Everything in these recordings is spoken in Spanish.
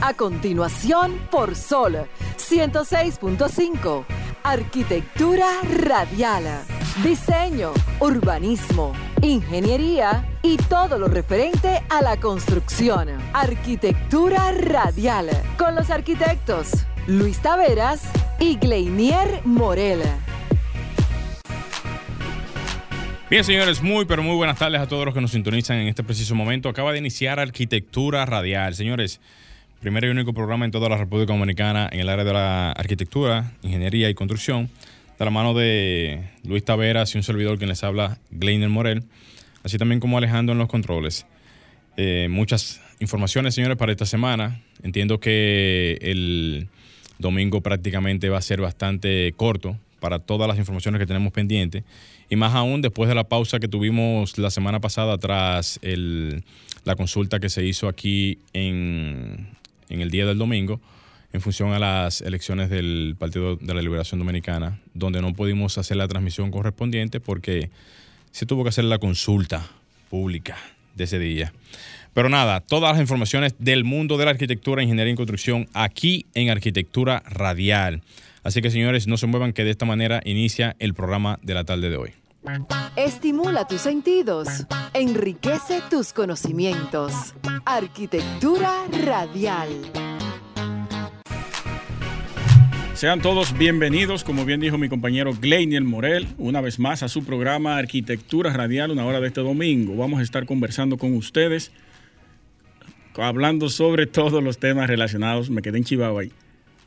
A continuación, por Sol 106.5. Arquitectura radial. Diseño, urbanismo, ingeniería y todo lo referente a la construcción. Arquitectura radial. Con los arquitectos Luis Taveras y Gleinier Morel. Bien, señores, muy pero muy buenas tardes a todos los que nos sintonizan en este preciso momento. Acaba de iniciar Arquitectura Radial. Señores, primer y único programa en toda la República Dominicana en el área de la arquitectura, ingeniería y construcción, de la mano de Luis Taveras y un servidor quien les habla, Gleiner Morel, así también como Alejandro en los controles. Eh, muchas informaciones, señores, para esta semana. Entiendo que el domingo prácticamente va a ser bastante corto para todas las informaciones que tenemos pendientes. Y más aún después de la pausa que tuvimos la semana pasada tras la consulta que se hizo aquí en, en el día del domingo en función a las elecciones del Partido de la Liberación Dominicana, donde no pudimos hacer la transmisión correspondiente porque se tuvo que hacer la consulta pública de ese día. Pero nada, todas las informaciones del mundo de la arquitectura, ingeniería y construcción aquí en Arquitectura Radial. Así que señores, no se muevan que de esta manera inicia el programa de la tarde de hoy. Estimula tus sentidos, enriquece tus conocimientos. Arquitectura Radial. Sean todos bienvenidos, como bien dijo mi compañero Gleiniel Morel, una vez más a su programa Arquitectura Radial, una hora de este domingo. Vamos a estar conversando con ustedes, hablando sobre todos los temas relacionados, me quedé en Chihuahua ahí,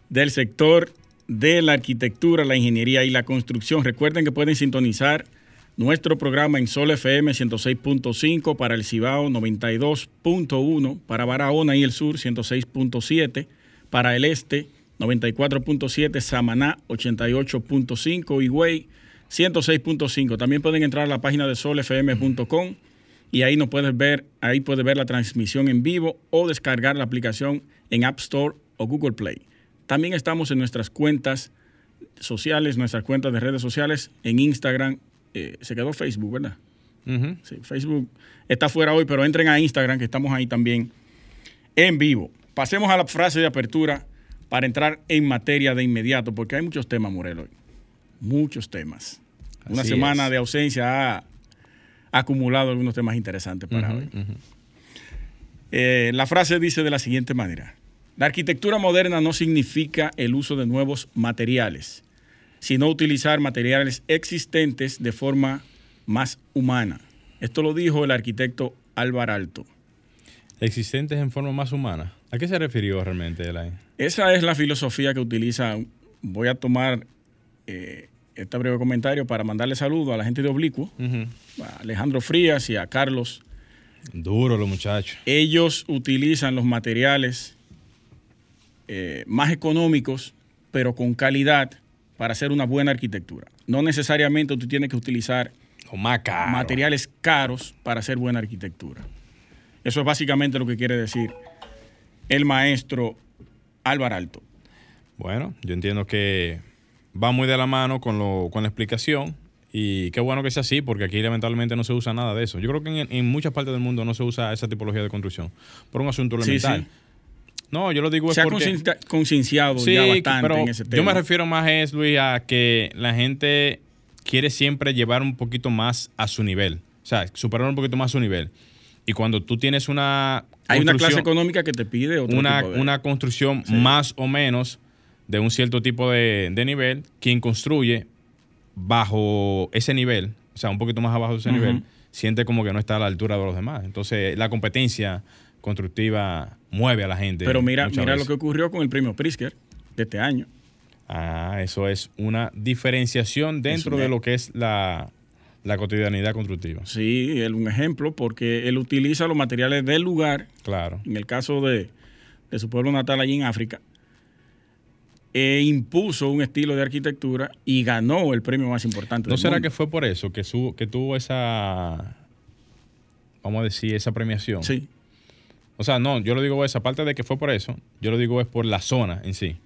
del sector de la arquitectura, la ingeniería y la construcción. Recuerden que pueden sintonizar nuestro programa en Sol FM 106.5 para el Cibao 92.1, para Barahona y el Sur 106.7, para el Este 94.7, Samaná 88.5, Higüey 106.5. También pueden entrar a la página de solfm.com y ahí nos puedes ver, ahí puedes ver la transmisión en vivo o descargar la aplicación en App Store o Google Play. También estamos en nuestras cuentas sociales, nuestras cuentas de redes sociales, en Instagram, eh, se quedó Facebook, ¿verdad? Sí, Facebook está fuera hoy, pero entren a Instagram, que estamos ahí también en vivo. Pasemos a la frase de apertura para entrar en materia de inmediato, porque hay muchos temas, Morelo, hoy. Muchos temas. Una semana de ausencia ha acumulado algunos temas interesantes para hoy. Eh, la frase dice de la siguiente manera. La arquitectura moderna no significa el uso de nuevos materiales, sino utilizar materiales existentes de forma más humana. Esto lo dijo el arquitecto Álvaro Alto. ¿Existentes en forma más humana? ¿A qué se refirió realmente, Elaine? Esa es la filosofía que utiliza. Voy a tomar eh, este breve comentario para mandarle saludo a la gente de Oblicuo, a Alejandro Frías y a Carlos. Duro los muchachos. Ellos utilizan los materiales eh, más económicos, pero con calidad para hacer una buena arquitectura. No necesariamente tú tienes que utilizar materiales caros para hacer buena arquitectura. Eso es básicamente lo que quiere decir el maestro Álvaro Alto. Bueno, yo entiendo que va muy de la mano con, lo, con la explicación y qué bueno que sea así, porque aquí lamentablemente no se usa nada de eso. Yo creo que en, muchas partes del mundo no se usa esa tipología de construcción por un asunto elemental. No, yo lo digo Se ha concienciado ya bastante en ese tema. Yo me refiero más, es, Luis, a que la gente quiere siempre llevar un poquito más a su nivel. O sea, superar un poquito más su nivel. Y cuando tú tienes una... Hay una clase económica que te pide otro una, tipo de... una construcción más o menos de un cierto tipo de, nivel, quien construye bajo ese nivel, o sea, un poquito más abajo de ese nivel, siente como que no está a la altura de los demás. Entonces, la competencia constructiva mueve a la gente. Pero mira, mira lo que ocurrió con el premio Prisker de este año. Ah, eso es una diferenciación dentro de lo que es la, cotidianidad constructiva. Sí, es un ejemplo porque él utiliza los materiales del lugar. Claro. En el caso de, su pueblo natal allí en África. E impuso un estilo de arquitectura y ganó el premio más importante. ¿No será que fue por eso que, que tuvo esa, vamos a decir, esa premiación? Sí. O sea, no, yo lo digo es, aparte de que fue por eso, yo lo digo es por la zona en sí.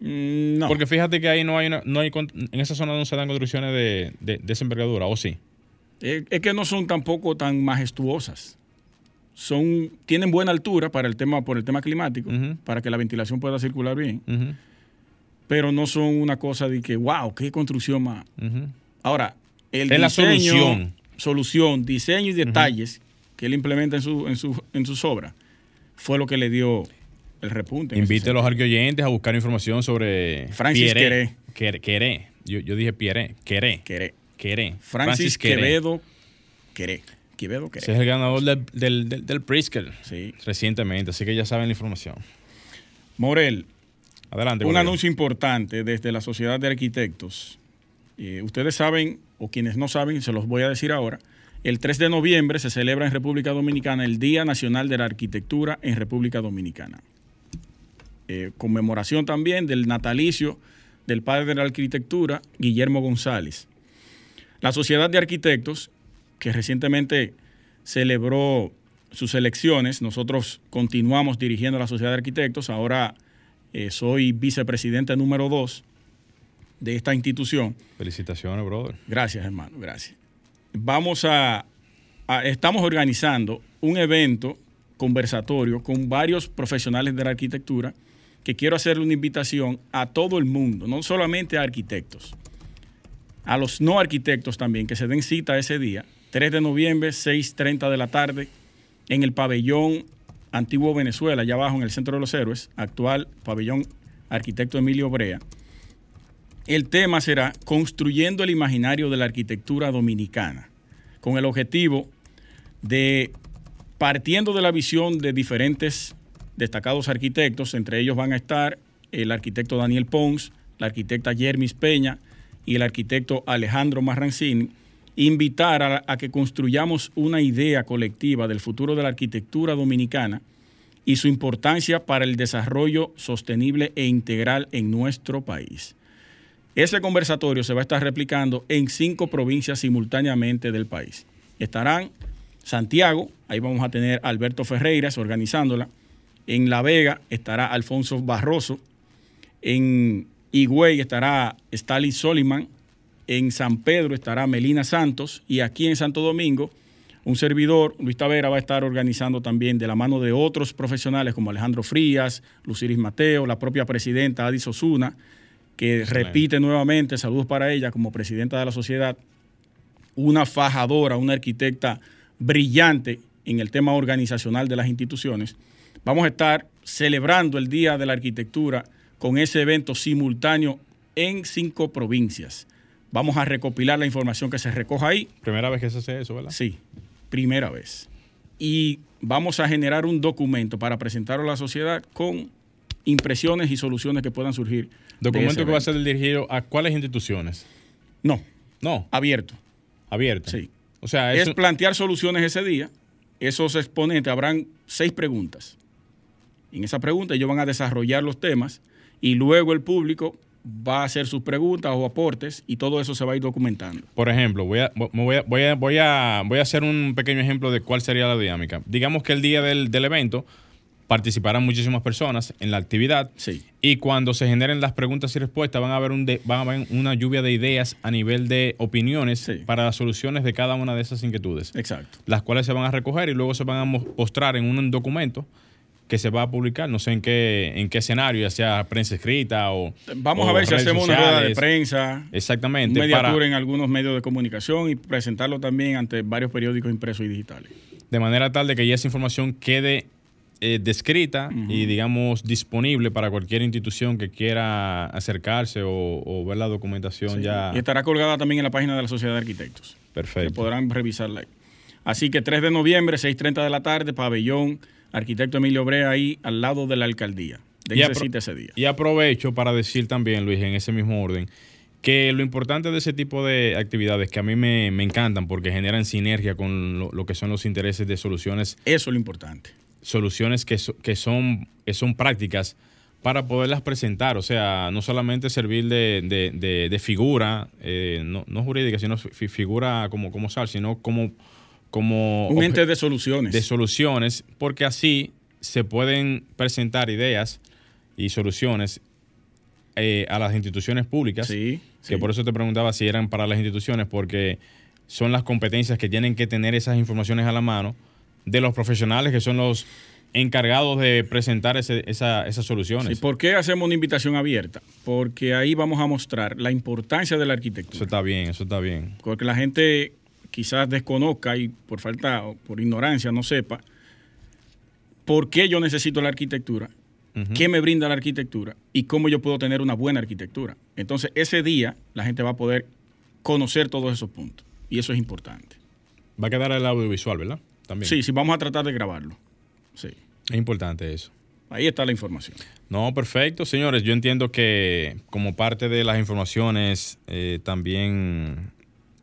Mm, no. Porque fíjate que ahí no hay, no hay en esa zona no se dan construcciones de, de, esa envergadura, ¿o sí? Es, que no son tampoco tan majestuosas. son, tienen buena altura para el tema, por el tema climático, para que la ventilación pueda circular bien, pero no son una cosa de que, wow, qué construcción más. Ahora, el Es la diseño, solución. solución, diseño y detalles que él implementa en, su, en, su, en sus obras fue lo que le dio el repunte. Invite a los arqueoyentes a buscar información sobre Francis. Queré. Queré. Yo, yo dije Pierre. Queré. Queré. Queré. Francis, Queré. Quevedo Queré. Quevedo Queré. Ese es el ganador del, del, del, del Pritzker Sí. recientemente, así que ya saben la información. Morel, Adelante. un anuncio importante desde la Sociedad de Arquitectos. Eh, ustedes saben, o quienes no saben, se los voy a decir ahora. El 3 de noviembre se celebra en República Dominicana el Día Nacional de la Arquitectura en República Dominicana. Eh, conmemoración también del natalicio del padre de la arquitectura, Guillermo González. La Sociedad de Arquitectos, que recientemente celebró sus elecciones, nosotros continuamos dirigiendo la Sociedad de Arquitectos, ahora eh, soy vicepresidente número 2 de esta institución. Felicitaciones, brother. Gracias, hermano, gracias. Vamos a, a- estamos organizando un evento conversatorio con varios profesionales de la arquitectura que quiero hacerle una invitación a todo el mundo, no solamente a arquitectos, a los no arquitectos también, que se den cita ese día, 3 de noviembre, 6.30 de la tarde, en el pabellón Antiguo Venezuela, allá abajo en el Centro de los Héroes, actual pabellón Arquitecto Emilio Brea. El tema será Construyendo el imaginario de la arquitectura dominicana, con el objetivo de, partiendo de la visión de diferentes destacados arquitectos, entre ellos van a estar el arquitecto Daniel Pons, la arquitecta Yermis Peña y el arquitecto Alejandro Marrancini, invitar a, a que construyamos una idea colectiva del futuro de la arquitectura dominicana y su importancia para el desarrollo sostenible e integral en nuestro país. Ese conversatorio se va a estar replicando en cinco provincias simultáneamente del país. Estarán Santiago, ahí vamos a tener Alberto Ferreiras organizándola. En La Vega estará Alfonso Barroso. En Higüey estará Stalin Soliman. En San Pedro estará Melina Santos. Y aquí en Santo Domingo, un servidor, Luis Tavera, va a estar organizando también de la mano de otros profesionales como Alejandro Frías, Luciris Mateo, la propia presidenta Adis Osuna, que repite nuevamente, saludos para ella como presidenta de la sociedad, una fajadora, una arquitecta brillante en el tema organizacional de las instituciones. Vamos a estar celebrando el Día de la Arquitectura con ese evento simultáneo en cinco provincias. Vamos a recopilar la información que se recoja ahí. Primera vez que se hace eso, ¿verdad? Sí, primera vez. Y vamos a generar un documento para presentarlo a la sociedad con impresiones y soluciones que puedan surgir. Documento que va a ser dirigido a cuáles instituciones. No, No, abierto. abierto. Sí. O sea, es plantear soluciones ese día. Esos exponentes habrán seis preguntas. En esa pregunta ellos van a desarrollar los temas y luego el público va a hacer sus preguntas o aportes y todo eso se va a ir documentando. por ejemplo, voy a, voy, a, voy, a, voy, a, voy a hacer un pequeño ejemplo de cuál sería la dinámica. Digamos que el día del, del evento participarán muchísimas personas en la actividad Sí. y cuando se generen las preguntas y respuestas van a haber, un de- van a haber una lluvia de ideas a nivel de opiniones Sí. para las soluciones de cada una de esas inquietudes. Exacto. las cuales se van a recoger y luego se van a mo- mostrar en un documento que se va a publicar, no sé en qué, en qué escenario, ya sea prensa escrita o... Vamos o a ver si hacemos una rueda de prensa, Exactamente. media para- tour en algunos medios de comunicación y presentarlo también ante varios periódicos impresos y digitales. de manera tal de que ya esa información quede eh, descrita y, digamos, disponible para cualquier institución que quiera acercarse o, o ver la documentación Sí. ya. Y estará colgada también en la página de la Sociedad de Arquitectos. que Perfecto. podrán revisarla ahí. Así que 3 de noviembre, 6.30 de la tarde, pabellón, arquitecto Emilio Brea ahí al lado de la alcaldía. Y Dense apro- cita ese día. Y aprovecho para decir también, Luis, en ese mismo orden, que lo importante de ese tipo de actividades que a mí me, me encantan porque generan sinergia con lo, lo que son los intereses de soluciones, Eso es lo importante. Soluciones que, so- que, son, que son prácticas para poderlas presentar. O sea, no solamente servir de, de- de- de figura, eh, no, no jurídica, sino fi- figura como, como sal, sino como... como Un ente de soluciones. de soluciones, porque así se pueden presentar ideas y soluciones eh, a las instituciones públicas, sí, que sí. por eso te preguntaba si eran para las instituciones, porque son las competencias que tienen que tener esas informaciones a la mano, de los profesionales que son los encargados de presentar esa, esas soluciones. ¿Y por qué hacemos una invitación abierta? Porque ahí vamos a mostrar la importancia de la arquitectura. Eso está bien, eso está bien. Porque la gente quizás desconozca y por falta o por ignorancia no sepa por qué yo necesito la arquitectura, qué me brinda la arquitectura y cómo yo puedo tener una buena arquitectura. Entonces, ese día la gente va a poder conocer todos esos puntos y eso es importante. Va a quedar el audiovisual, ¿verdad? También. Sí, sí, vamos a tratar de grabarlo. Sí. Es importante eso. Ahí está la información. No, perfecto, señores. Yo entiendo que como parte de las informaciones eh, también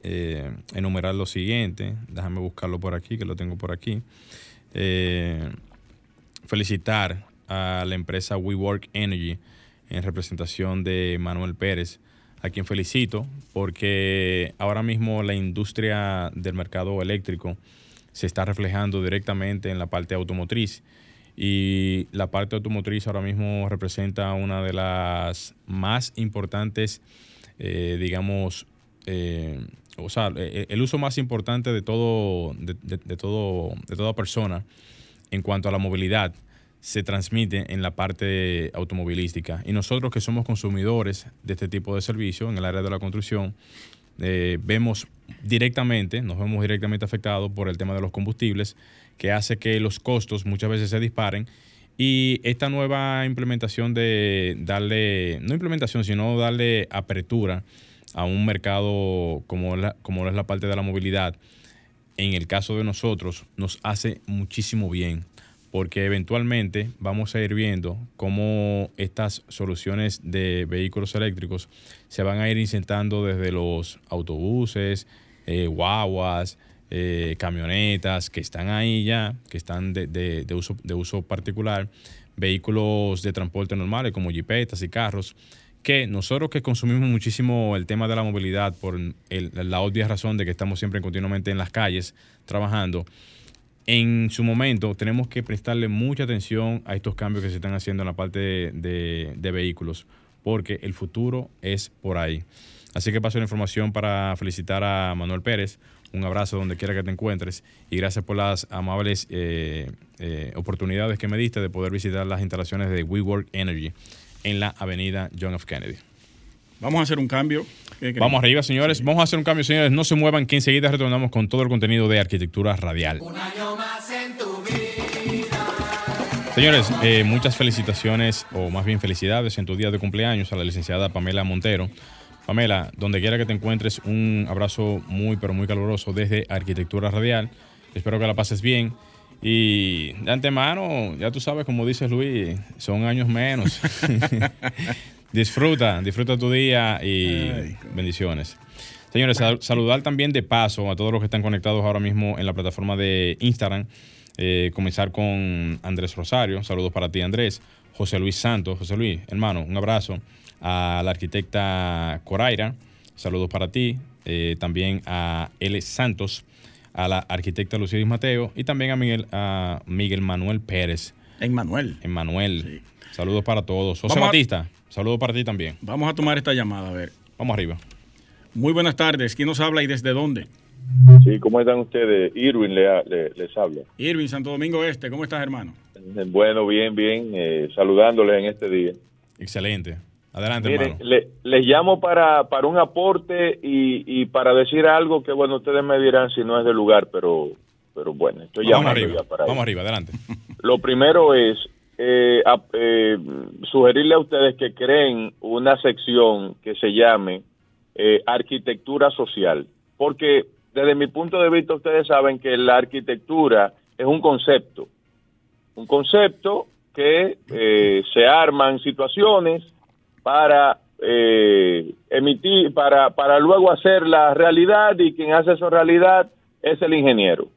eh, enumerar lo siguiente. Déjame buscarlo por aquí, que lo tengo por aquí. Eh, felicitar a la empresa WeWork Energy en representación de Manuel Pérez, a quien felicito porque ahora mismo la industria del mercado eléctrico se está reflejando directamente en la parte automotriz y la parte automotriz ahora mismo representa una de las más importantes, eh, digamos, o sea, e, e, el uso más importante de todo, de, todo, de toda persona en cuanto a la movilidad se transmite en la parte automovilística. Y nosotros que somos consumidores de este tipo de servicio en el área de la construcción, eh, vemos directamente, nos vemos directamente afectados por el tema de los combustibles, que hace que los costos muchas veces se disparen. Y esta nueva implementación de darle, no implementación, sino darle apertura a un mercado como, la, como es la parte de la movilidad, en el caso de nosotros, nos hace muchísimo bien, porque eventualmente vamos a ir viendo cómo estas soluciones de vehículos eléctricos se van a ir insertando desde los autobuses, eh, guaguas, eh, camionetas que están ahí ya, que están de, uso, de uso particular, vehículos de transporte normales como jipetas y carros que nosotros que consumimos muchísimo el tema de la movilidad por la obvia razón de que estamos siempre continuamente en las calles trabajando, en su momento tenemos que prestarle mucha atención a estos cambios que se están haciendo en la parte de, vehículos, porque el futuro es por ahí. Así que paso la información para felicitar a Manuel Pérez. Un abrazo donde quiera que te encuentres y gracias por las amables eh, eh, oportunidades que me diste de poder visitar las instalaciones de WeWork Energy en la avenida John F. Kennedy. Vamos a hacer un cambio. Vamos arriba, señores. Vamos a hacer un cambio, señores. No se muevan, que enseguida retornamos con todo el contenido de arquitectura radial. Un año más en tu vida. Señores, eh, muchas felicitaciones, o más bien felicidades en tu día de cumpleaños a la licenciada Pamela Montero. Pamela, donde quiera que te encuentres, un abrazo muy, pero muy caluroso desde Arquitectura Radial. Espero que la pases bien. Y de antemano, ya tú sabes, como dices Luis, son años menos. disfruta, disfruta tu día y bendiciones. Señores, saludar también de paso a todos los que están conectados ahora mismo en la plataforma de Instagram. Eh, comenzar con Andrés Rosario. Saludos para ti, Andrés. José Luis Santos. José Luis, hermano, un abrazo. A la arquitecta Coraira. Saludos para ti. Eh, también a L. Santos a la arquitecta Lucilis Mateo y también a Miguel, a Miguel Manuel Pérez. En Manuel. En Manuel. Saludos para todos. José Batista, saludos para ti también. Vamos a tomar esta llamada, a ver. Vamos arriba. Muy buenas tardes. ¿Quién nos habla y desde dónde? Sí, ¿cómo están ustedes? Irwin les habla. Irwin, Santo Domingo Este. ¿Cómo estás, hermano? Bueno, bien, bien. Eh, saludándoles en este día. Excelente. Adelante, hermano. les llamo para, para un aporte y, para decir algo que, bueno, ustedes me dirán si no es de lugar, pero, pero bueno, estoy Vamos arriba, Vamos arriba, adelante. Lo primero es eh, eh, sugerirle a ustedes que creen una sección que se llame eh, arquitectura social, porque desde mi punto de vista ustedes saben que la arquitectura es un concepto, un concepto que se arman situaciones para eh, emitir, para, para luego hacer la realidad y quien hace esa realidad es el ingeniero.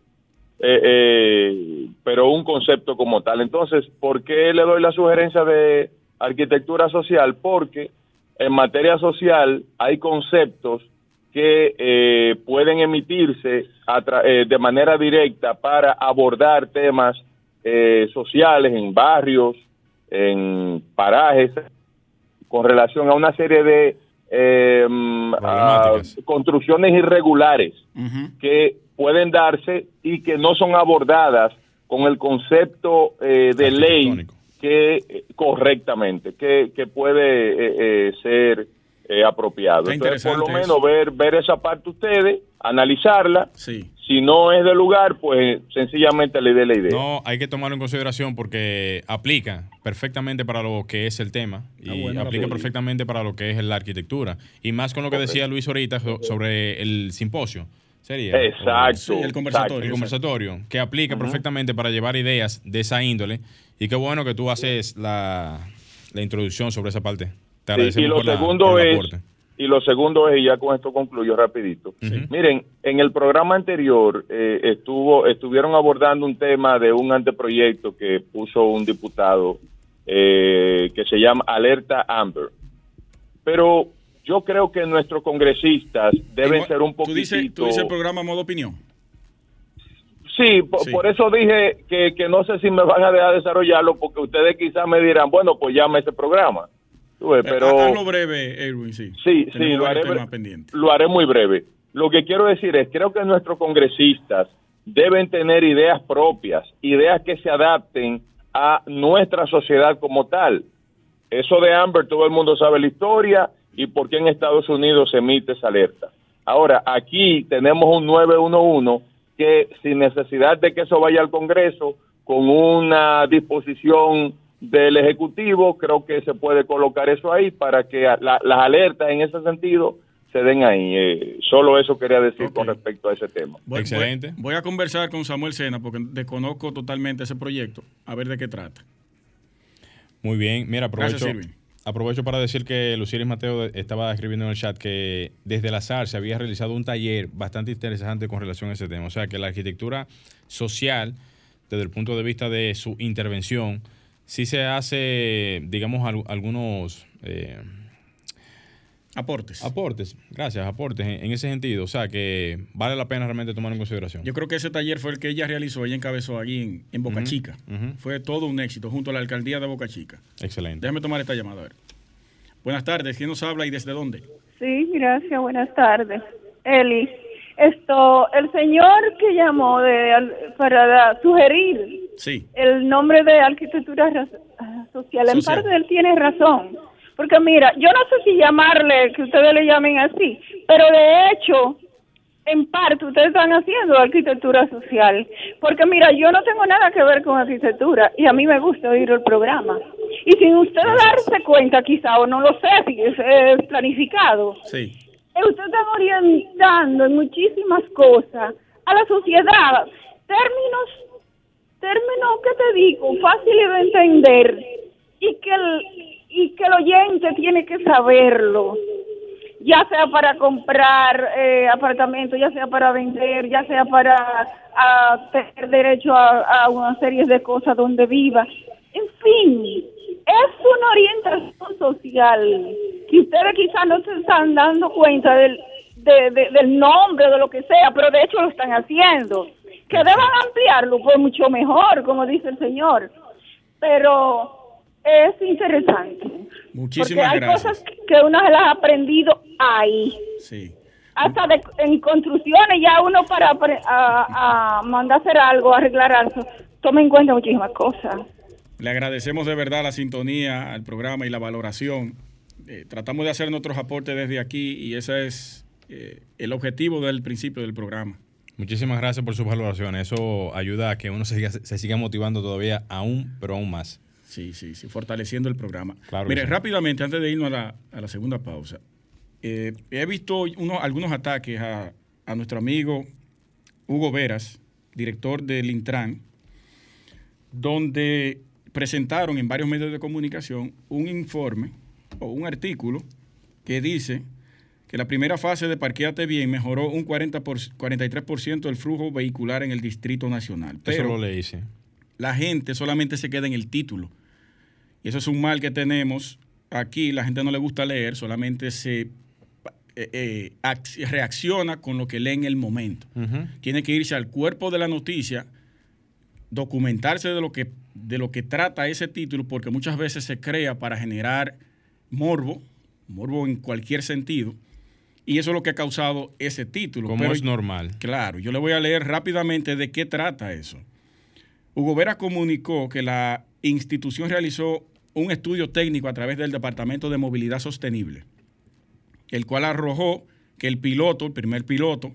Eh, eh, pero un concepto como tal. Entonces, ¿por qué le doy la sugerencia de arquitectura social? Porque en materia social hay conceptos que pueden emitirse de manera directa para abordar temas sociales en barrios, en parajes, con relación a una serie de eh, a construcciones irregulares que pueden darse y que no son abordadas con el concepto eh, de ley que eh, correctamente, que, que puede ser apropiado. Entonces, por lo menos ver, ver esa parte ustedes, analizarla. Sí. Si no es de lugar, pues sencillamente le dé la idea. No, hay que tomarlo en consideración porque aplica perfectamente para lo que es el tema ah, y aplica perfectamente para lo que es la arquitectura. Y más con lo que decía Luis ahorita sobre el simposio. Sería. Exacto. el conversatorio. El conversatorio, que aplica perfectamente para llevar ideas de esa índole. Y qué bueno que tú haces la, introducción sobre esa parte. Te agradecemos y lo segundo es, y lo segundo es, y ya con esto concluyo rapidito, miren, en el programa anterior eh, estuvo estuvieron abordando un tema de un anteproyecto que puso un diputado eh, que se llama Alerta Amber. Pero yo creo que nuestros congresistas deben ser un poquito... ¿Tú dices, el programa Modo Opinión? Sí por, eso dije que, que, no sé si me van a dejar desarrollarlo porque ustedes quizás me dirán, bueno, pues llame ese programa. Eh, pero lo breve, Edwin, sí. Sí, sí, lo haré, lo haré muy breve. Lo que quiero decir es, creo que nuestros congresistas deben tener ideas propias, ideas que se adapten a nuestra sociedad como tal. Eso de Amber, todo el mundo sabe la historia y por qué en Estados Unidos se emite esa alerta. Ahora, aquí tenemos un 911 que sin necesidad de que eso vaya al Congreso, con una disposición del Ejecutivo, creo que se puede colocar eso ahí para que las alertas en ese sentido se den ahí. Eh, solo eso quería decir con respecto a ese tema. Excelente. Voy, a conversar con Samuel Sena porque desconozco totalmente ese proyecto, a ver de qué trata. Muy bien, mira, aprovecho, aprovecho para decir que Luciris Mateo estaba escribiendo en el chat que desde la SAR se había realizado un taller bastante interesante con relación a ese tema. O sea, que la arquitectura social, desde el punto de vista de su intervención, sí se hace, digamos, algunos... Eh, aportes. Aportes, gracias, aportes en, ese sentido. O sea que vale la pena realmente tomar en consideración. Yo creo que ese taller fue el que ella realizó, ella encabezó allí en, Boca Chica. Fue todo un éxito junto a la alcaldía de Boca Chica. Excelente. Déjame tomar esta llamada, a ver. Buenas tardes, ¿quién nos habla y desde dónde? Sí, gracias, buenas tardes. Eli, esto, el señor que llamó de, para sugerir el nombre de arquitectura social. En parte él tiene razón. Porque mira, yo no sé si llamarle, que ustedes le llamen así, pero de hecho, en parte ustedes están haciendo arquitectura social. Porque mira, yo no tengo nada que ver con arquitectura y a mí me gusta oír el programa. Y sin ustedes darse cuenta quizá, o no lo sé, si es, planificado, sí. usted está orientando en muchísimas cosas a la sociedad, términos término que te digo, fácil de entender y que el, y que el oyente tiene que saberlo, ya sea para comprar eh, apartamentos, ya sea para vender, ya sea para tener derecho a, una serie de cosas donde viva. En fin, es una orientación social que ustedes quizás no se están dando cuenta del, del nombre, de lo que sea, pero de hecho lo están haciendo que deban ampliarlo, pues mucho mejor, como dice el señor. Pero es interesante. Muchísimas porque hay cosas que uno se las ha aprendido ahí. Sí. Hasta de, en construcciones ya uno para a, mandar hacer algo, arreglar algo, toma en cuenta muchísimas cosas. Le agradecemos de verdad la sintonía al programa y la valoración. Eh, tratamos de hacer nuestros aportes desde aquí y ese es eh, el objetivo del principio del programa. Muchísimas gracias por sus valoraciones. Eso ayuda a que uno se siga, se siga motivando todavía aún, pero aún más. Sí, sí, sí, fortaleciendo el programa. Mire, rápidamente, antes de irnos a la, a la segunda pausa, eh, he visto uno, algunos ataques a, a, nuestro amigo Hugo Veras, director del Intran, donde presentaron en varios medios de comunicación un informe o un artículo que dice que la primera fase de Parqueate Bien mejoró un 40 por, 43% del flujo vehicular en el Distrito Nacional. Pero eso lo leí, La gente solamente se queda en el título. Y eso es un mal que tenemos aquí. La gente no le gusta leer, solamente se eh, eh, reacciona con lo que lee en el momento. Tiene que irse al cuerpo de la noticia, documentarse de lo que de lo que trata ese título, porque muchas veces se crea para generar morbo morbo en cualquier sentido. Y eso es lo que ha causado ese título. Como Pero- es normal. Claro, yo le voy a leer rápidamente de qué trata eso. Hugo Vera comunicó que la institución realizó un estudio técnico a través del Departamento de Movilidad Sostenible, el cual arrojó que el piloto, el primer piloto,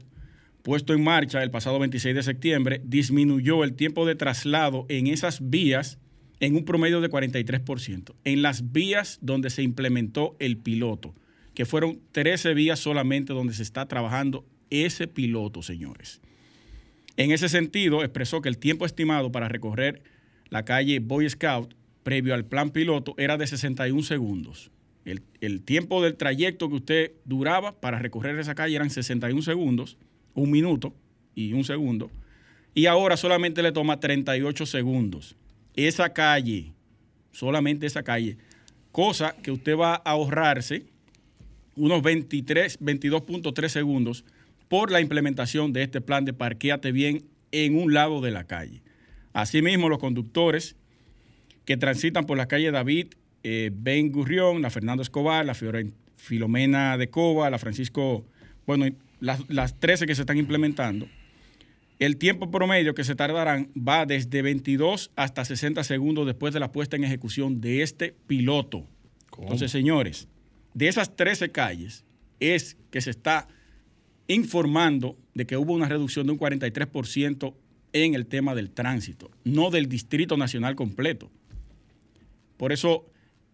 puesto en marcha el pasado 26 de septiembre, disminuyó el tiempo de traslado en esas vías en un promedio de 43%, en las vías donde se implementó el piloto, que fueron 13 vías solamente donde se está trabajando ese piloto, señores. En ese sentido, expresó que el tiempo estimado para recorrer la calle Boy Scout previo al plan piloto era de 61 segundos. El, tiempo del trayecto que usted duraba para recorrer esa calle eran 61 segundos, un minuto y un segundo. Y ahora solamente le toma 38 segundos. Esa calle, solamente esa calle, cosa que usted va a ahorrarse unos 23, 22.3 segundos por la implementación de este plan de parquéate bien en un lado de la calle. Asimismo, los conductores que transitan por la calle David, eh, Ben Gurrión, la Fernando Escobar, la Filomena de Cova, la Francisco, bueno, las, las 13 que se están implementando, el tiempo promedio que se tardarán va desde 22 hasta 60 segundos después de la puesta en ejecución de este piloto. Entonces, señores, de esas 13 calles es que se está informando de que hubo una reducción de un 43% en el tema del tránsito, no del Distrito Nacional completo. Por eso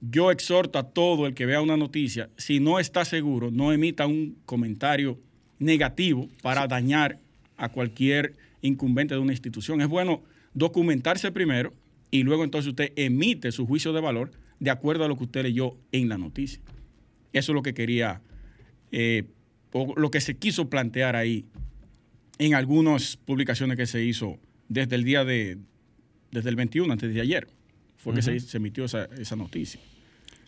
yo exhorto a todo el que vea una noticia, si no está seguro, no emita un comentario negativo para dañar a cualquier incumbente de una institución. Es bueno documentarse primero y luego entonces usted emite su juicio de valor de acuerdo a lo que usted leyó en la noticia. Eso es lo que quería, eh, o lo que se quiso plantear ahí en algunas publicaciones que se hizo desde el día de, desde el 21, antes de ayer, fue que se, se emitió esa, esa noticia.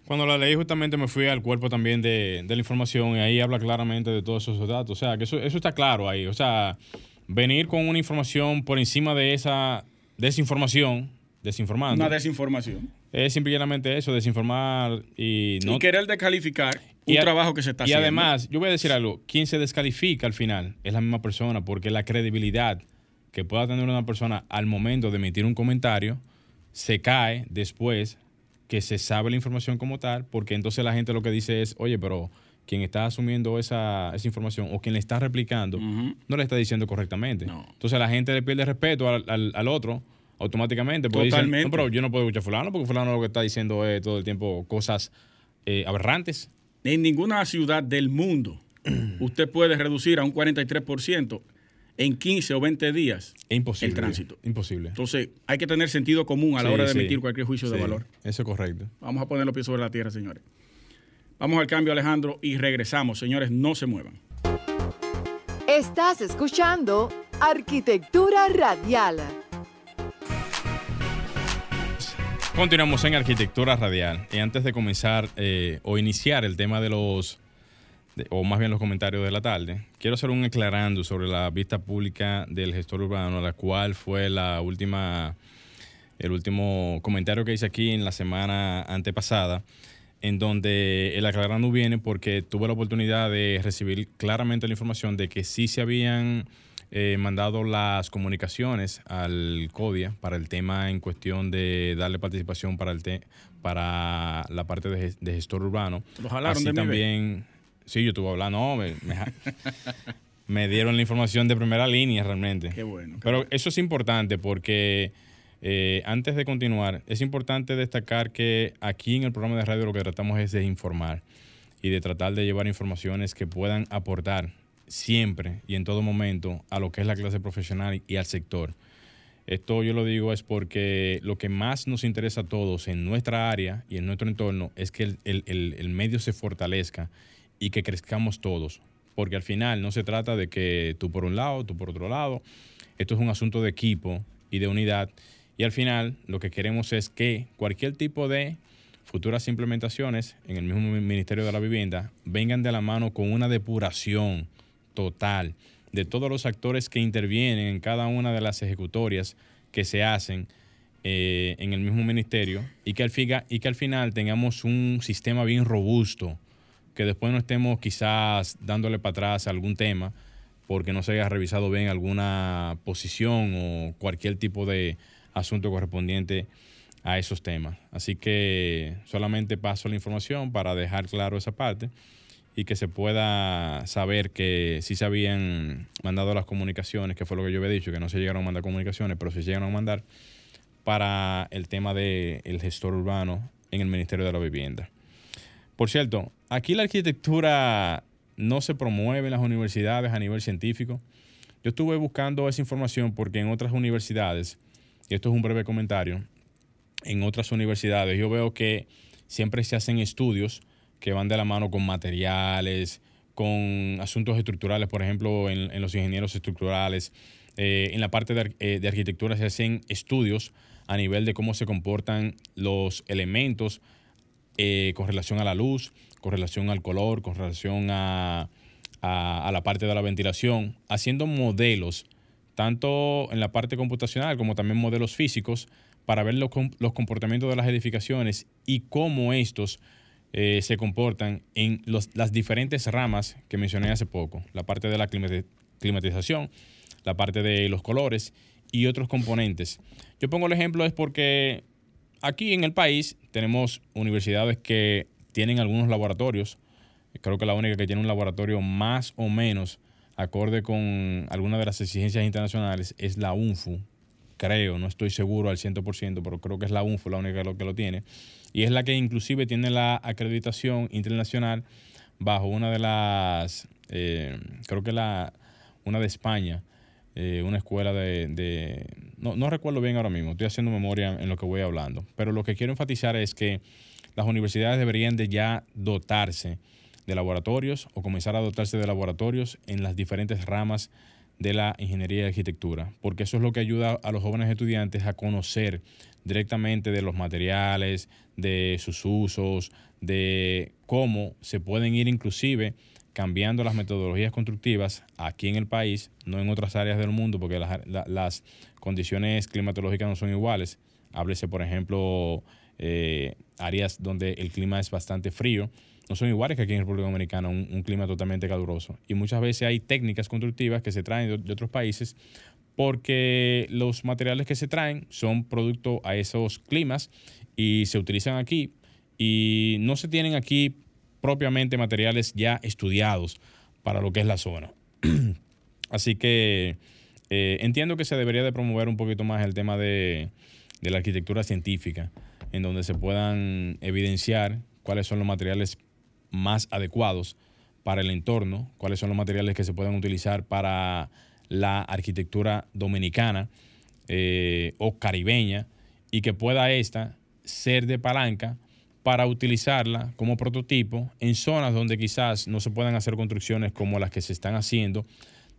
Cuando la leí justamente me fui al cuerpo también de, de la información y ahí habla claramente de todos esos datos. O sea, que eso, eso está claro ahí. O sea, venir con una información por encima de esa desinformación, desinformando, Una desinformación. es simplemente eso, desinformar y no... y querer descalificar un y a- trabajo que se está y haciendo. además, yo voy a decir algo, quien se descalifica al final es la misma persona, porque la credibilidad que pueda tener una persona al momento de emitir un comentario se cae después que se sabe la información como tal, porque entonces la gente lo que dice es, oye, pero quien está asumiendo esa, esa información o quien le está replicando no le está diciendo correctamente. No. Entonces la gente le pierde respeto al, al- al otro automáticamente. Porque dicen, Totalmente. no, pero yo no puedo escuchar a fulano porque fulano lo que está diciendo es todo el tiempo cosas eh, aberrantes. En ninguna ciudad del mundo usted puede reducir a un 43% en 15 o 20 días imposible. el tránsito. Imposible. Entonces, hay que tener sentido común a la Sí, hora de sí. emitir cualquier juicio de valor. Eso es correcto. Vamos a poner los pies sobre la tierra, señores. Vamos al cambio, Alejandro, y regresamos. Señores, no se muevan. Estás escuchando Arquitectura Radial. Continuamos en Arquitectura Radial. Y antes de comenzar eh, o iniciar el tema de los, o más bien los comentarios de la tarde, quiero hacer un aclarando sobre la vista pública del gestor urbano, la cual fue la última, el último comentario que hice aquí en la semana antepasada, en donde el aclarando viene porque tuve la oportunidad de recibir claramente la información de que sí se habían eh, mandado las comunicaciones al CODIA para el tema en cuestión de darle participación para el te- para la parte de, ges- de gestor urbano. ¿Lo jalaron Así de también, sí, yo estuve hablando, no, me, me ja- me dieron la información de primera línea realmente. Qué bueno. qué Pero bueno. eso es importante porque eh, antes de continuar, es importante destacar que aquí en el programa de radio lo que tratamos es de informar y de tratar de llevar informaciones que puedan aportar siempre y en todo momento a lo que es la clase profesional y al sector. Esto yo lo digo es porque lo que más nos interesa a todos en nuestra área y en nuestro entorno es que el, el- el- medio se fortalezca y que crezcamos todos. Porque al final no se trata de que tú por un lado, tú por otro lado. Esto es un asunto de equipo y de unidad. Y al final lo que queremos es que cualquier tipo de futuras implementaciones en el mismo Ministerio de la Vivienda vengan de la mano con una depuración total de todos los actores que intervienen en cada una de las ejecutorias que se hacen eh, en el mismo ministerio y que, al final tengamos un sistema bien robusto que después no estemos quizás dándole para atrás algún tema porque no se haya revisado bien alguna posición o cualquier tipo de asunto correspondiente a esos temas. Así que solamente paso la información para dejar claro esa parte y que se pueda saber que sí se habían mandado las comunicaciones, que fue lo que yo había dicho, que no se llegaron a mandar comunicaciones, pero se llegaron a mandar para el tema del gestor urbano en el Ministerio de la Vivienda. Por cierto, aquí la arquitectura no se promueve en las universidades a nivel científico. Yo estuve buscando esa información porque en otras universidades, y esto es un breve comentario, en otras universidades yo veo que siempre se hacen estudios que van de la mano con materiales, con asuntos estructurales, por ejemplo, en, los ingenieros estructurales. Eh, en la parte de, eh, de, arquitectura se hacen estudios a nivel de cómo se comportan los elementos eh, con relación a la luz, con relación al color, con relación a, la parte de la ventilación, haciendo modelos, tanto en la parte computacional como también modelos físicos, para ver los, comportamientos de las edificaciones y cómo estos eh, se comportan en las diferentes ramas que mencioné hace poco, la parte de la climatización, la parte de los colores y otros componentes. Yo pongo el ejemplo es porque aquí en el país tenemos universidades que tienen algunos laboratorios. Creo que la única que tiene un laboratorio más o menos acorde con alguna de las exigencias internacionales es la UNFU. Creo, no estoy seguro al 100%, pero creo que es la UNFU la única que lo tiene. Y es la que inclusive tiene la acreditación internacional bajo una de las, eh, creo que la, una de España, eh, una escuela de, no, no, recuerdo bien ahora mismo, estoy haciendo memoria en lo que voy hablando, pero lo que quiero enfatizar es que las universidades deberían de ya dotarse de laboratorios o comenzar a dotarse de laboratorios en las diferentes ramas de la ingeniería y arquitectura, porque eso es lo que ayuda a los jóvenes estudiantes a conocer directamente de los materiales, de sus usos, de cómo se pueden ir inclusive cambiando las metodologías constructivas aquí en el país, no en otras áreas del mundo, porque las, condiciones climatológicas no son iguales. Háblese, por ejemplo, eh, áreas donde el clima es bastante frío, no son iguales que aquí en República Dominicana, un, clima totalmente caluroso. Y muchas veces hay técnicas constructivas que se traen de, otros países porque los materiales que se traen son producto a esos climas y se utilizan aquí y no se tienen aquí propiamente materiales ya estudiados para lo que es la zona. Así que eh, entiendo que se debería de promover un poquito más el tema de, la arquitectura científica, en donde se puedan evidenciar cuáles son los materiales más adecuados para el entorno, cuáles son los materiales que se pueden utilizar para la arquitectura dominicana eh, o caribeña y que pueda esta ser de palanca para utilizarla como prototipo en zonas donde quizás no se puedan hacer construcciones como las que se están haciendo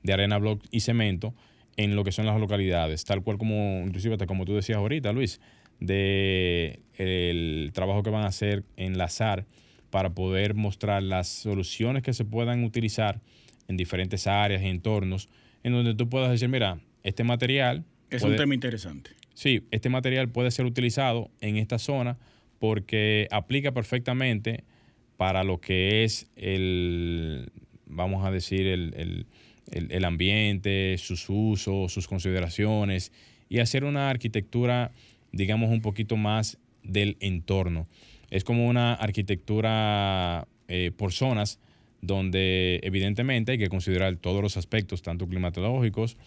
de arena, block y cemento en lo que son las localidades, tal cual como, inclusive hasta como tú decías ahorita, Luis, de el trabajo que van a hacer en la SAR para poder mostrar las soluciones que se puedan utilizar en diferentes áreas y entornos, en donde tú puedas decir, mira, este material... Es un tema interesante. Sí, este material puede ser utilizado en esta zona porque aplica perfectamente para lo que es el, vamos a decir, el, ambiente, sus usos, sus consideraciones y hacer una arquitectura, digamos, un poquito más del entorno. Es como una arquitectura eh, por zonas donde evidentemente hay que considerar todos los aspectos, tanto climatológicos,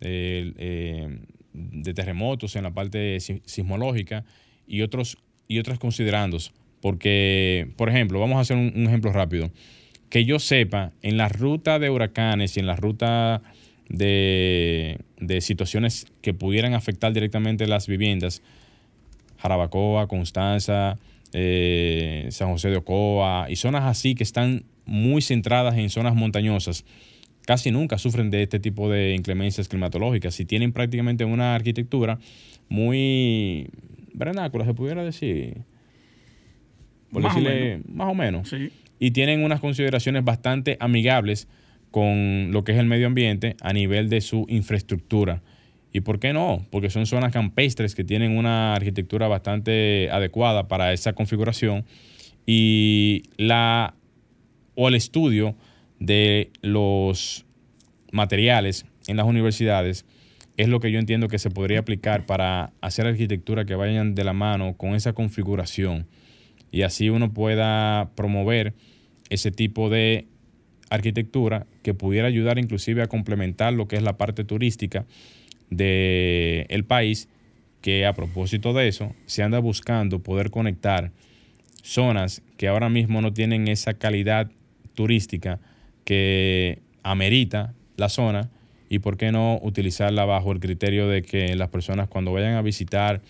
eh, de terremotos en la parte sismológica y otros y otras considerando. Porque, por ejemplo, vamos a hacer un, ejemplo rápido. Que yo sepa, en la ruta de huracanes y en la ruta de, situaciones que pudieran afectar directamente las viviendas, Jarabacoa, Constanza, eh, San José de Ocoa y zonas así que están muy centradas en zonas montañosas, casi nunca sufren de este tipo de inclemencias climatológicas y tienen prácticamente una arquitectura muy, vernácula, se pudiera decir. Por más decirle, o más o menos. Y tienen unas consideraciones bastante amigables con lo que es el medio ambiente a nivel de su infraestructura. ¿Y por qué no? Porque son zonas campestres que tienen una arquitectura bastante adecuada para esa configuración y la o el estudio de los materiales en las universidades es lo que yo entiendo que se podría aplicar para hacer arquitectura que vayan de la mano con esa configuración. Y así uno pueda promover ese tipo de arquitectura que pudiera ayudar inclusive a complementar lo que es la parte turística del país, que a propósito de eso se anda buscando poder conectar zonas que ahora mismo no tienen esa calidad turística que amerita la zona y por qué no utilizarla bajo el criterio de que las personas cuando vayan a visitar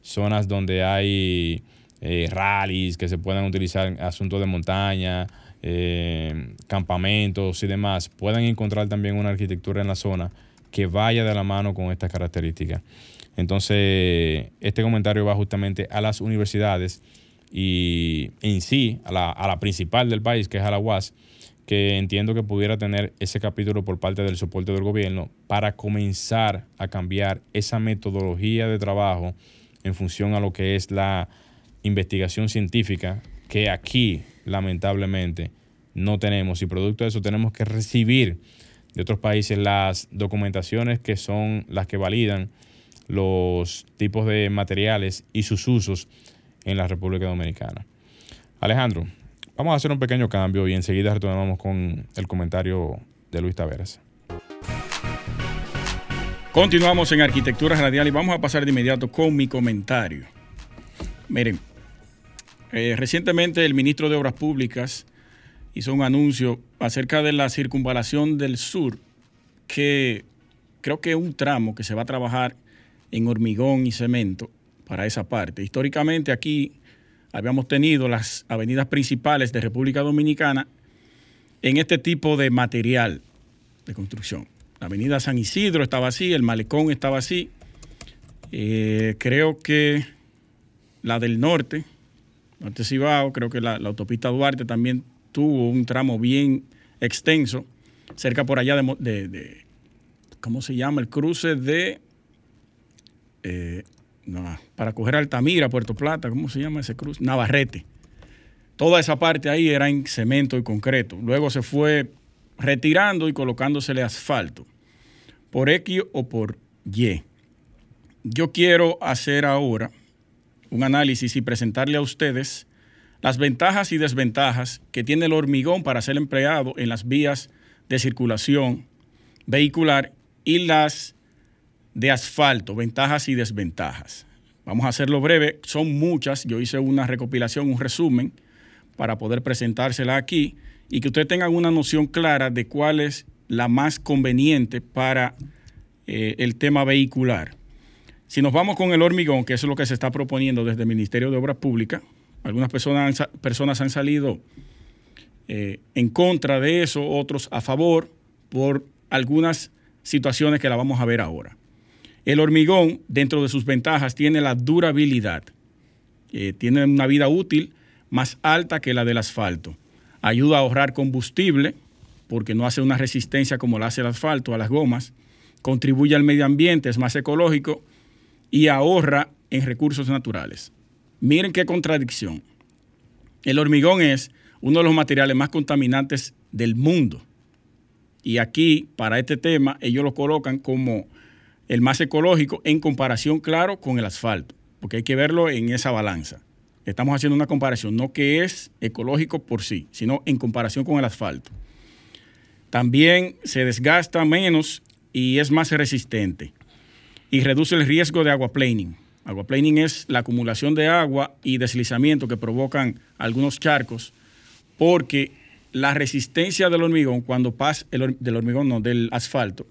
zonas donde hay eh, rallies que se puedan utilizar asuntos de montaña, eh, campamentos y demás, puedan encontrar también una arquitectura en la zona que vaya de la mano con estas características. Entonces, este comentario va justamente a las universidades y en sí, a la, a la principal del país, que es a que entiendo que pudiera tener ese capítulo por parte del soporte del gobierno para comenzar a cambiar esa metodología de trabajo en función a lo que es la investigación científica que aquí lamentablemente no tenemos. Y producto de eso tenemos que recibir de otros países las documentaciones que son las que validan los tipos de materiales y sus usos en la República Dominicana. Alejandro, Vamos a hacer un pequeño cambio y enseguida retomamos con el comentario de Luis Taveras. Continuamos en Arquitectura Radial y vamos a pasar de inmediato con mi comentario. Miren, eh, recientemente el ministro de Obras Públicas hizo un anuncio acerca de la circunvalación del sur, que creo que es un tramo que se va a trabajar en hormigón y cemento para esa parte. Históricamente aquí habíamos tenido las avenidas principales de República Dominicana en este tipo de material de construcción. La avenida San Isidro estaba así, el malecón estaba así. Eh, creo que la del norte, Norte Cibao, creo que la, autopista Duarte también tuvo un tramo bien extenso, cerca por allá de, ¿cómo se llama? El cruce de eh, para coger Altamira, Puerto Plata, ¿cómo se llama ese cruce? Navarrete. Toda esa parte ahí era en cemento y concreto. Luego se fue retirando y colocándosele asfalto, por X o por Y. Yo quiero hacer ahora un análisis y presentarle a ustedes las ventajas y desventajas que tiene el hormigón para ser empleado en las vías de circulación vehicular y las de asfalto, ventajas y desventajas. Vamos a hacerlo breve, son muchas, yo hice una recopilación, un resumen para poder presentársela aquí y que ustedes tengan una noción clara de cuál es la más conveniente para eh, el tema vehicular. Si nos vamos con el hormigón, que es lo que se está proponiendo desde el Ministerio de Obras Públicas, algunas personas, personas han salido eh, en contra de eso, otros a favor, por algunas situaciones que la vamos a ver ahora. El hormigón, dentro de sus ventajas, tiene la durabilidad. tiene una vida útil más alta que la del asfalto. Ayuda a ahorrar combustible porque no hace una resistencia como la hace el asfalto a las gomas. Contribuye al medio ambiente, es más ecológico y ahorra en recursos naturales. Miren qué contradicción. El hormigón es uno de los materiales más contaminantes del mundo. Y aquí, para este tema, ellos lo colocan como el más ecológico en comparación, claro, con el asfalto, porque hay que verlo en esa balanza. Estamos haciendo una comparación, no que es ecológico por sí, sino en comparación con el asfalto. También se desgasta menos y es más resistente y reduce el riesgo de aquaplaning. Aquaplaning es la acumulación de agua y deslizamiento que provocan algunos charcos porque la resistencia del hormigón cuando pasa del hormigón no del asfalto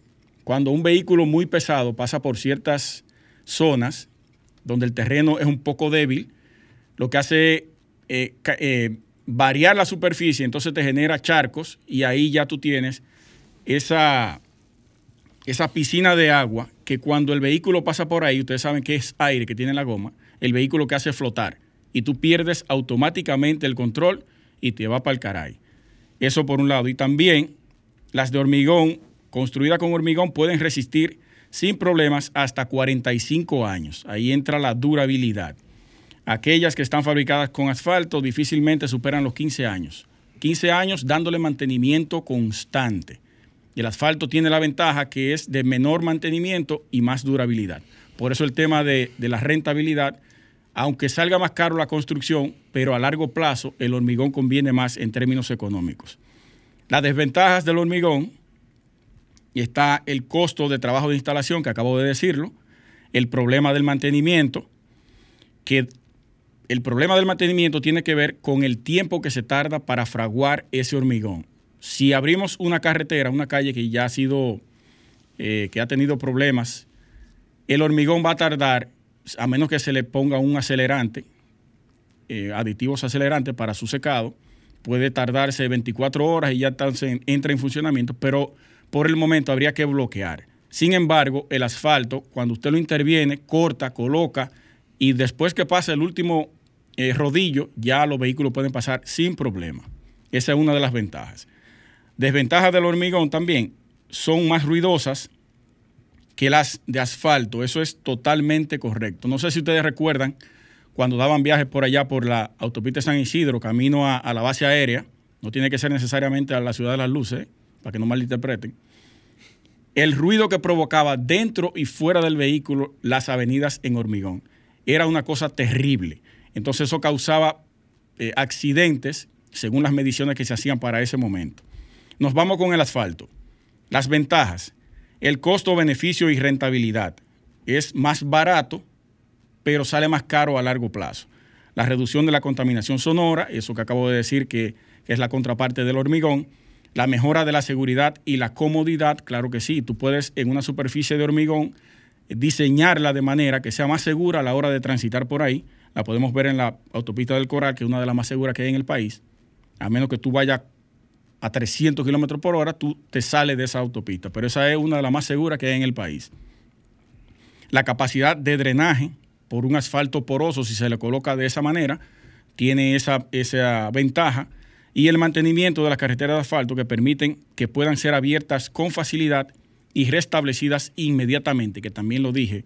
cuando un vehículo muy pesado pasa por ciertas zonas donde el terreno es un poco débil, lo que hace eh, eh, variar la superficie, entonces te genera charcos y ahí ya tú tienes esa, esa piscina de agua que cuando el vehículo pasa por ahí, ustedes saben que es aire que tiene la goma, el vehículo que hace flotar y tú pierdes automáticamente el control y te va para el caray. Eso por un lado. Y también las de hormigón construida con hormigón pueden resistir sin problemas hasta 45 años. Ahí entra la durabilidad. Aquellas que están fabricadas con asfalto difícilmente superan los 15 años. 15 años dándole mantenimiento constante. Y el asfalto tiene la ventaja que es de menor mantenimiento y más durabilidad. Por eso el tema de, de la rentabilidad, aunque salga más caro la construcción, pero a largo plazo el hormigón conviene más en términos económicos. Las desventajas del hormigón y está el costo de trabajo de instalación, que acabo de decirlo, el problema del mantenimiento, que el problema del mantenimiento tiene que ver con el tiempo que se tarda para fraguar ese hormigón. Si abrimos una carretera, una calle que ya ha sido, eh, que ha tenido problemas, el hormigón va a tardar, a menos que se le ponga un acelerante, eh, aditivos acelerantes para su secado, puede tardarse 24 horas y ya entra en funcionamiento, pero por el momento habría que bloquear. Sin embargo, el asfalto, cuando usted lo interviene, corta, coloca y después que pasa el último eh, rodillo, ya los vehículos pueden pasar sin problema. Esa es una de las ventajas. Desventajas del hormigón también son más ruidosas que las de asfalto. Eso es totalmente correcto. No sé si ustedes recuerdan cuando daban viajes por allá por la autopista San Isidro, camino a, a la base aérea. No tiene que ser necesariamente a la ciudad de las luces, para que no malinterpreten, el ruido que provocaba dentro y fuera del vehículo las avenidas en hormigón. Era una cosa terrible. Entonces eso causaba eh, accidentes según las mediciones que se hacían para ese momento. Nos vamos con el asfalto. Las ventajas. El costo, beneficio y rentabilidad. Es más barato, pero sale más caro a largo plazo. La reducción de la contaminación sonora, eso que acabo de decir que, que es la contraparte del hormigón la mejora de la seguridad y la comodidad, claro que sí. Tú puedes en una superficie de hormigón diseñarla de manera que sea más segura a la hora de transitar por ahí. La podemos ver en la autopista del Coral, que es una de las más seguras que hay en el país. A menos que tú vayas a 300 kilómetros por hora, tú te sales de esa autopista. Pero esa es una de las más seguras que hay en el país. La capacidad de drenaje por un asfalto poroso, si se le coloca de esa manera, tiene esa, esa ventaja y el mantenimiento de las carreteras de asfalto que permiten que puedan ser abiertas con facilidad y restablecidas inmediatamente, que también lo dije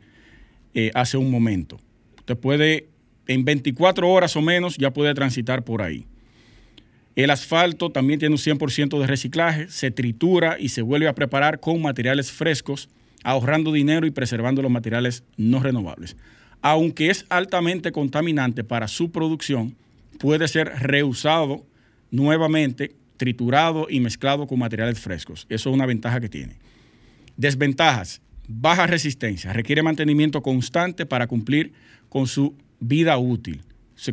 eh, hace un momento. Usted puede, en 24 horas o menos, ya puede transitar por ahí. El asfalto también tiene un 100% de reciclaje, se tritura y se vuelve a preparar con materiales frescos, ahorrando dinero y preservando los materiales no renovables. Aunque es altamente contaminante para su producción, puede ser reusado nuevamente triturado y mezclado con materiales frescos. Eso es una ventaja que tiene. Desventajas, baja resistencia, requiere mantenimiento constante para cumplir con su vida útil,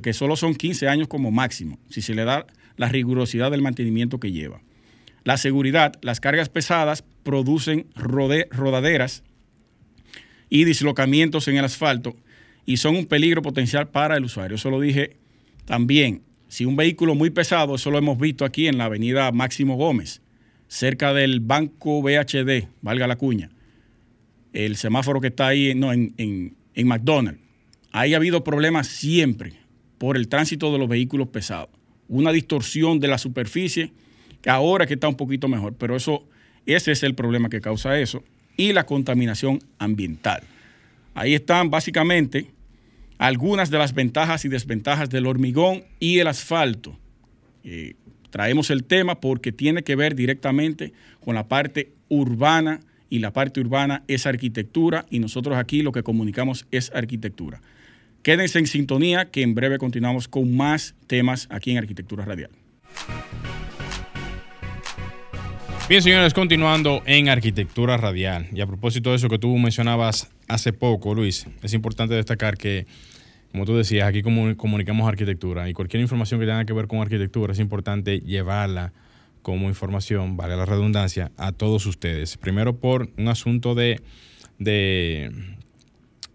que solo son 15 años como máximo, si se le da la rigurosidad del mantenimiento que lleva. La seguridad, las cargas pesadas producen rodaderas y dislocamientos en el asfalto y son un peligro potencial para el usuario. Eso lo dije también si un vehículo muy pesado, eso lo hemos visto aquí en la avenida Máximo Gómez, cerca del Banco BHD, valga la cuña, el semáforo que está ahí no, en, en McDonald's. Ahí ha habido problemas siempre por el tránsito de los vehículos pesados. Una distorsión de la superficie, que ahora que está un poquito mejor, pero eso, ese es el problema que causa eso, y la contaminación ambiental. Ahí están básicamente algunas de las ventajas y desventajas del hormigón y el asfalto. Eh, traemos el tema porque tiene que ver directamente con la parte urbana y la parte urbana es arquitectura y nosotros aquí lo que comunicamos es arquitectura. Quédense en sintonía que en breve continuamos con más temas aquí en Arquitectura Radial. Bien, señores, continuando en Arquitectura Radial. Y a propósito de eso que tú mencionabas hace poco, Luis, es importante destacar que como tú decías, aquí comunicamos arquitectura y cualquier información que tenga que ver con arquitectura es importante llevarla como información, vale la redundancia, a todos ustedes. Primero por un asunto de, de,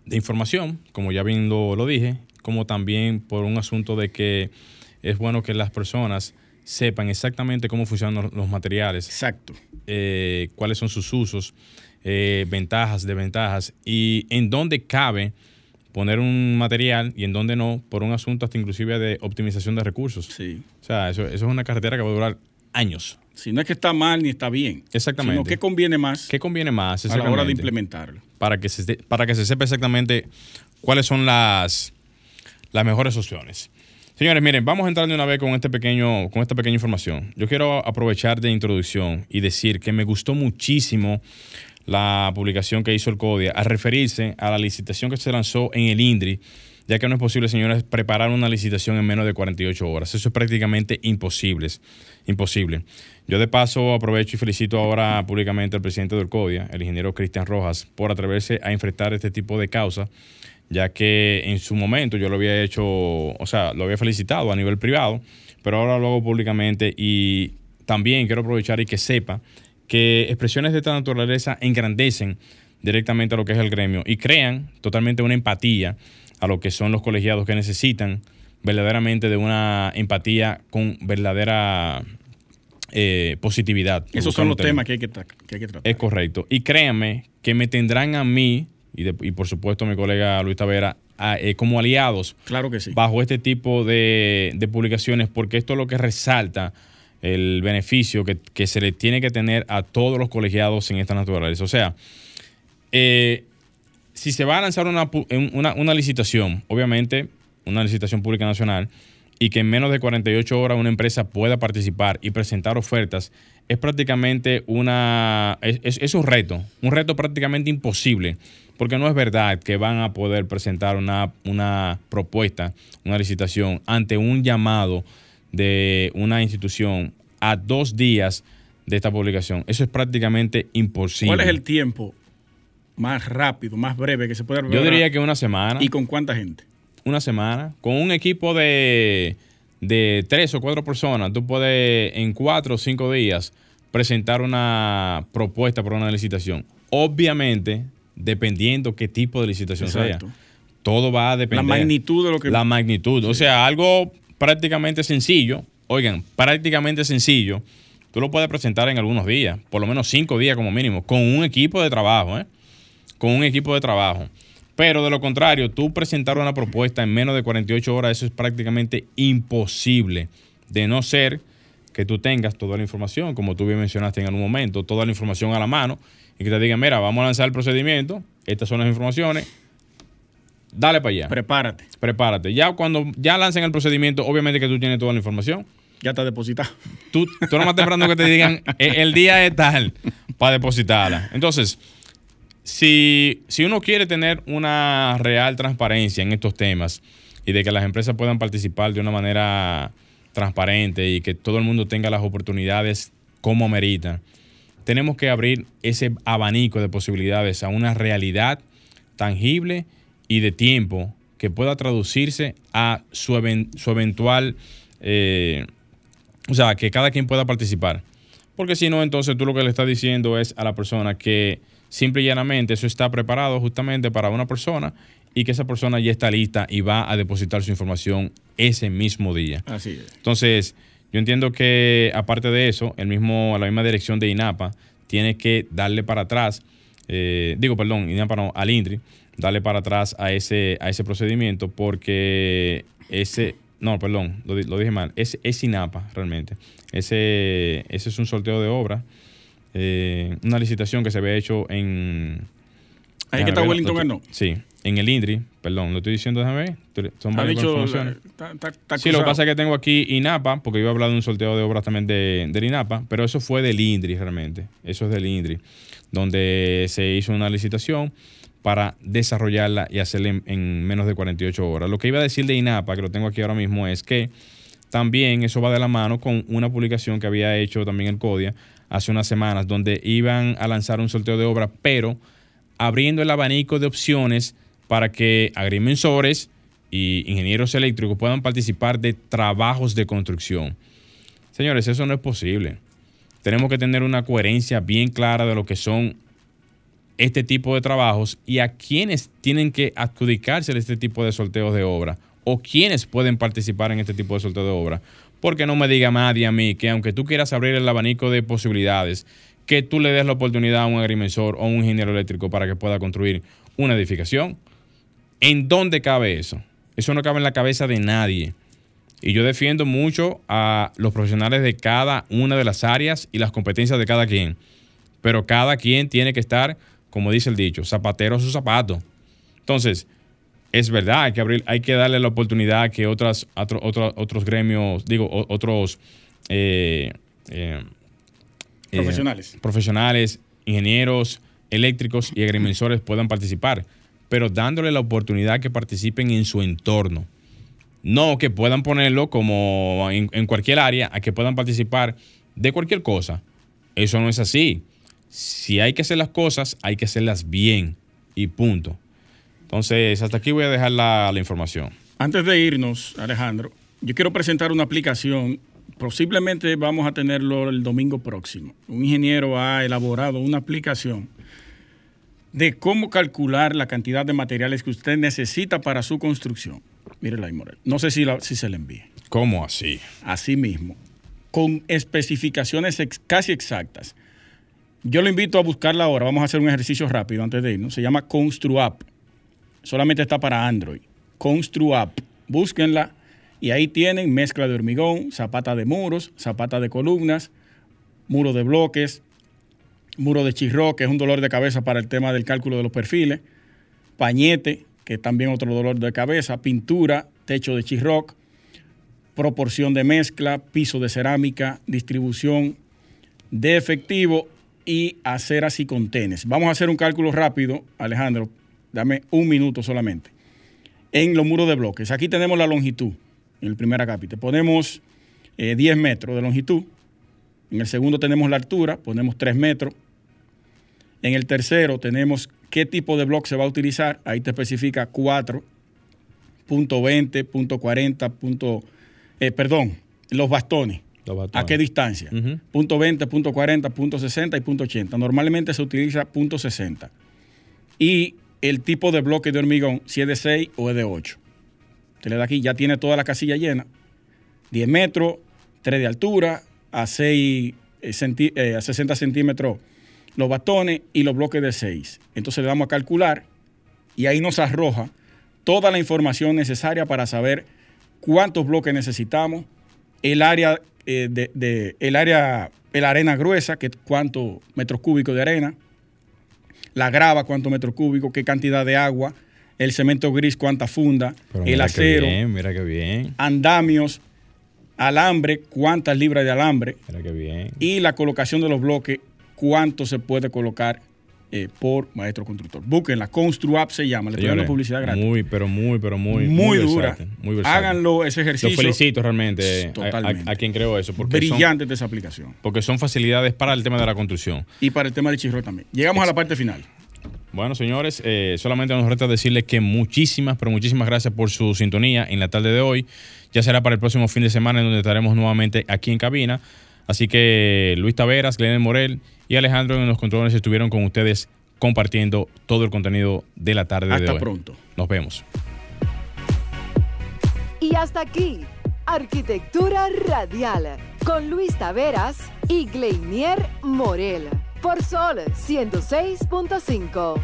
información, como ya bien lo, dije, como también por un asunto de que es bueno que las personas sepan exactamente cómo funcionan los materiales. Exacto. Eh, cuáles son sus usos, eh, ventajas, desventajas y en dónde cabe poner un material y en donde no, por un asunto hasta inclusive de optimización de recursos. Sí. O sea, eso, es una carretera que va a durar años. Si no es que está mal ni está bien. Exactamente. Sino que conviene más. ¿Qué conviene más? A la hora de implementarlo. Para que se, para que se sepa exactamente cuáles son las, las mejores opciones. Señores, miren, vamos a entrar de una vez con, este pequeño, con esta pequeña información. Yo quiero aprovechar de introducción y decir que me gustó muchísimo la publicación que hizo el CODIA al referirse a la licitación que se lanzó en el INDRI, ya que no es posible, señores, preparar una licitación en menos de 48 horas. Eso es prácticamente imposible. imposible. Yo de paso aprovecho y felicito ahora públicamente al presidente del CODIA, el ingeniero Cristian Rojas, por atreverse a enfrentar este tipo de causas, ya que en su momento yo lo había hecho, o sea, lo había felicitado a nivel privado, pero ahora lo hago públicamente y también quiero aprovechar y que sepa que expresiones de esta naturaleza engrandecen directamente a lo que es el gremio y crean totalmente una empatía a lo que son los colegiados que necesitan verdaderamente de una empatía con verdadera eh, positividad. Esos son los temas que hay que, tratar. Es correcto. Y créanme que me tendrán a mí y, y por supuesto a mi colega Luis Tavera eh, como aliados claro que sí. bajo este tipo de, de publicaciones porque esto es lo que resalta el beneficio que, se le tiene que tener a todos los colegiados en esta naturaleza. O sea, eh, si se va a lanzar una, una, licitación, obviamente una licitación pública nacional, y que en menos de 48 horas una empresa pueda participar y presentar ofertas, es prácticamente una, es, es, un reto, un reto prácticamente imposible, porque no es verdad que van a poder presentar una, una propuesta, una licitación ante un llamado de una institución a dos días de esta publicación. Eso es prácticamente imposible. ¿Cuál es el tiempo más rápido, más breve que se puede Yo diría que una semana. ¿Y con cuánta gente? Una semana. Con un equipo de, de tres o cuatro personas, tú puedes en cuatro o cinco días presentar una propuesta para una licitación. Obviamente, dependiendo qué tipo de licitación sea. Todo va a depender. La magnitud de lo que... La magnitud. O sea, algo prácticamente sencillo, oigan, prácticamente sencillo, tú lo puedes presentar en algunos días, por lo menos cinco días como mínimo, con un equipo de trabajo, ¿eh? Con un equipo de trabajo. Pero de lo contrario, tú presentar una propuesta en menos de 48 horas, eso es prácticamente imposible, de no ser que tú tengas toda la información, como tú bien mencionaste en algún momento, toda la información a la mano y que te digan, mira, vamos a lanzar el procedimiento, estas son las informaciones, dale para allá. Prepárate. Prepárate. Ya cuando ya lancen el procedimiento, obviamente que tú tienes toda la información. Ya está depositada. Tú, tú no más temprano que te digan, eh, el día es tal para depositarla. Entonces, si, si uno quiere tener una real transparencia en estos temas y de que las empresas puedan participar de una manera transparente y que todo el mundo tenga las oportunidades como merita, tenemos que abrir ese abanico de posibilidades a una realidad tangible y de tiempo que pueda traducirse a su, su eventual, eh, o sea, que cada quien pueda participar. Porque si no, entonces tú lo que le estás diciendo es a la persona que simple y llanamente eso está preparado justamente para una persona y que esa persona ya está lista y va a depositar su información ese mismo día. Así es. Entonces, yo entiendo que aparte de eso, el mismo, la misma dirección de INAPA tiene que darle para atrás, eh, digo, perdón, INAPA no, al INDRI, darle para atrás a ese, a ese procedimiento porque ese, no, perdón, lo, dije mal, es, es INAPA realmente. Ese, ese es un sorteo de obra, eh, una licitación que se había hecho en... Ahí que está Wellington ganó. Sí, en el INDRI, perdón, lo estoy diciendo, déjame ver. Son varias informaciones. sí, lo que pasa es que tengo aquí INAPA, porque yo he hablado de un sorteo de obras también de, del INAPA, pero eso fue del INDRI realmente. Eso es del INDRI, donde se hizo una licitación para desarrollarla y hacerla en, menos de 48 horas. Lo que iba a decir de INAPA, que lo tengo aquí ahora mismo, es que también eso va de la mano con una publicación que había hecho también el CODIA hace unas semanas, donde iban a lanzar un sorteo de obra, pero abriendo el abanico de opciones para que agrimensores y ingenieros eléctricos puedan participar de trabajos de construcción. Señores, eso no es posible. Tenemos que tener una coherencia bien clara de lo que son este tipo de trabajos y a quienes tienen que adjudicarse este tipo de sorteos de obra o quienes pueden participar en este tipo de sorteo de obra. Porque no me diga nadie a mí que aunque tú quieras abrir el abanico de posibilidades, que tú le des la oportunidad a un agrimensor o un ingeniero eléctrico para que pueda construir una edificación. ¿En dónde cabe eso? Eso no cabe en la cabeza de nadie. Y yo defiendo mucho a los profesionales de cada una de las áreas y las competencias de cada quien. Pero cada quien tiene que estar como dice el dicho, zapatero a su zapato. Entonces, es verdad, hay que abrir, hay que darle la oportunidad que otras, otro, otro- otros gremios, digo, otros eh, eh, eh, Profesionales. profesionales, ingenieros, eléctricos y agrimensores puedan participar, pero dándole la oportunidad que participen en su entorno. No que puedan ponerlo como en, cualquier área, a que puedan participar de cualquier cosa. Eso no es así. Si hay que hacer las cosas, hay que hacerlas bien y punto. Entonces, hasta aquí voy a dejar la información. Antes de irnos, Alejandro, yo quiero presentar una aplicación. Posiblemente vamos a tenerlo el domingo próximo. Un ingeniero ha elaborado una aplicación de cómo calcular la cantidad de materiales que usted necesita para su construcción. Mírela ahí, Morel. No sé si, la- si se le envíe. ¿Cómo así? Así mismo, con especificaciones ex- casi exactas. Yo lo invito a buscarla ahora. Vamos a hacer un ejercicio rápido antes de irnos. Se llama ConstruApp. Solamente está para Android. ConstruApp. Búsquenla y ahí tienen mezcla de hormigón, zapata de muros, zapata de columnas, muro de bloques, muro de chirro, que es un dolor de cabeza para el tema del cálculo de los perfiles, pañete, que también otro dolor de cabeza, pintura, techo de chirroc, proporción de mezcla, piso de cerámica, distribución de efectivo y aceras y contenes. Vamos a hacer un cálculo rápido, Alejandro, dame un minuto solamente. En los muros de bloques, aquí tenemos la longitud, en el primer acápite. Ponemos eh, 10 metros de longitud. En el segundo tenemos la altura, ponemos 3 metros. En el tercero tenemos qué tipo de bloque se va a utilizar. Ahí te especifica 4, punto 20, punto 40, punto, eh, perdón, los bastones. Los bastones. ¿A qué distancia? Ujú. Punto 20, punto 40, punto 60 y punto 80. Normalmente se utiliza punto 60. Y el tipo de bloque de hormigón, si es de 6 o es de 8. Usted le da aquí, ya tiene toda la casilla llena. 10 metros, 3 de altura, a, 6, eh, eh, a 60 centímetros los bastones y los bloques de 6. Entonces le damos a calcular y ahí nos arroja toda la información necesaria para saber cuántos bloques necesitamos, el área eh, de, de- el área, la arena gruesa, que cuántos metros cúbicos de arena, la grava, cuántos metros cúbicos, qué cantidad de agua, el cemento gris, cuánta funda, Pero el acero, bien, mira qué bien. andamios, alambre, cuántas libras de alambre Mira qué bien. y la colocación de los bloques, cuánto se puede colocar eh, por maestro constructor. Búsquenla, ConstruApp se llama, le estoy dando publicidad gratis. Muy, pero muy, pero muy, Muy dura. versátil, muy versátil. Háganlo ese ejercicio. Lo felicito realmente a- a, Totalmente. a quien creó eso. Porque son, Brillante de esa aplicación. porque son facilidades para el tema de la construcción. Y para el tema de chirro también. Llegamos a la parte final. Bueno, señores, eh, solamente nos resta decirles que muchísimas, pero muchísimas gracias por su sintonía en la tarde de hoy. Ya será para el próximo fin de semana en donde estaremos nuevamente aquí en cabina. Así que Luis Taveras, Glenn Morel y Alejandro en los controles estuvieron con ustedes compartiendo todo el contenido de la tarde de Hasta hoy. pronto. Nos vemos. Y hasta aquí, Arquitectura Radial, con Luis Taveras y Gleinier Morel, por Sol 106.5.